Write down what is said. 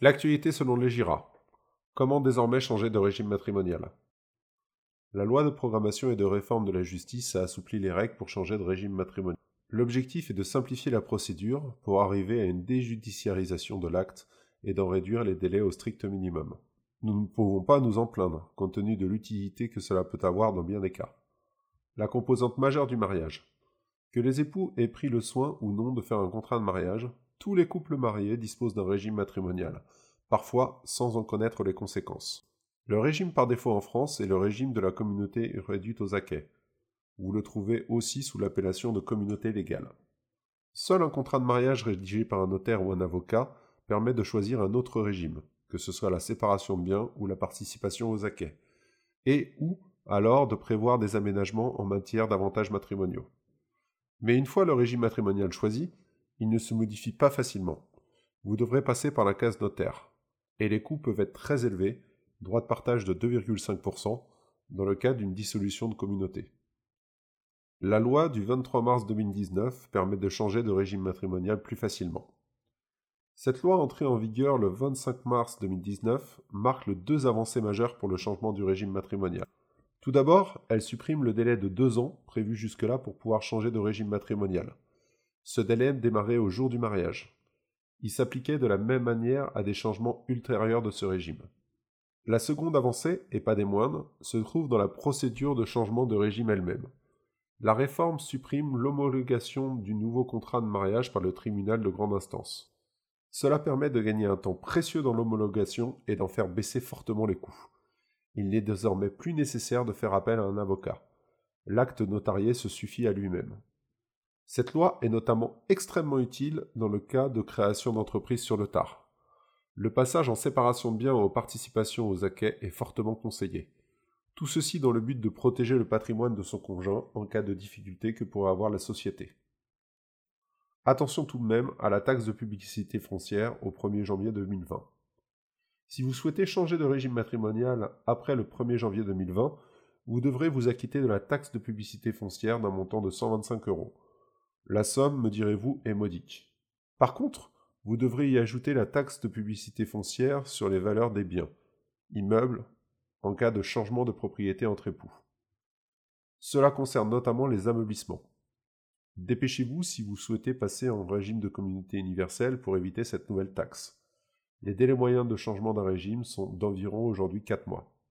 L'actualité selon les GIRA. Comment désormais changer de régime matrimonial? La loi de programmation et de réforme de la justice a assoupli les règles pour changer de régime matrimonial. L'objectif est de simplifier la procédure pour arriver à une déjudiciarisation de l'acte et d'en réduire les délais au strict minimum. Nous ne pouvons pas nous en plaindre, compte tenu de l'utilité que cela peut avoir dans bien des cas. La composante majeure du mariage. Que les époux aient pris le soin ou non de faire un contrat de mariage, tous les couples mariés disposent d'un régime matrimonial, parfois sans en connaître les conséquences. Le régime par défaut en France est le régime de la communauté réduite aux acquets. Vous le trouvez aussi sous l'appellation de communauté légale. Seul un contrat de mariage rédigé par un notaire ou un avocat permet de choisir un autre régime, que ce soit la séparation de biens ou la participation aux acquets, et ou alors de prévoir des aménagements en matière d'avantages matrimoniaux. Mais une fois le régime matrimonial choisi, il ne se modifie pas facilement. Vous devrez passer par la case notaire. Et les coûts peuvent être très élevés, droit de partage de 2,5%, dans le cas d'une dissolution de communauté. La loi du 23 mars 2019 permet de changer de régime matrimonial plus facilement. Cette loi entrée en vigueur le 25 mars 2019 marque deux avancées majeures pour le changement du régime matrimonial. Tout d'abord, elle supprime le délai de deux ans prévu jusque-là pour pouvoir changer de régime matrimonial. Ce délai démarrait au jour du mariage. Il s'appliquait de la même manière à des changements ultérieurs de ce régime. La seconde avancée, et pas des moindres, se trouve dans la procédure de changement de régime elle-même. La réforme supprime l'homologation du nouveau contrat de mariage par le tribunal de grande instance. Cela permet de gagner un temps précieux dans l'homologation et d'en faire baisser fortement les coûts. Il n'est désormais plus nécessaire de faire appel à un avocat. L'acte notarié se suffit à lui-même. Cette loi est notamment extrêmement utile dans le cas de création d'entreprises sur le tard. Le passage en séparation de biens aux participations aux acquets est fortement conseillé. Tout ceci dans le but de protéger le patrimoine de son conjoint en cas de difficulté que pourrait avoir la société. Attention tout de même à la taxe de publicité foncière au 1er janvier 2020. Si vous souhaitez changer de régime matrimonial après le 1er janvier 2020, vous devrez vous acquitter de la taxe de publicité foncière d'un montant de 125 euros. La somme, me direz-vous, est modique. Par contre, vous devrez y ajouter la taxe de publicité foncière sur les valeurs des biens, immeubles, en cas de changement de propriété entre époux. Cela concerne notamment les ameublissements. Dépêchez-vous si vous souhaitez passer en régime de communauté universelle pour éviter cette nouvelle taxe. Les délais moyens de changement d'un régime sont d'environ aujourd'hui 4 mois.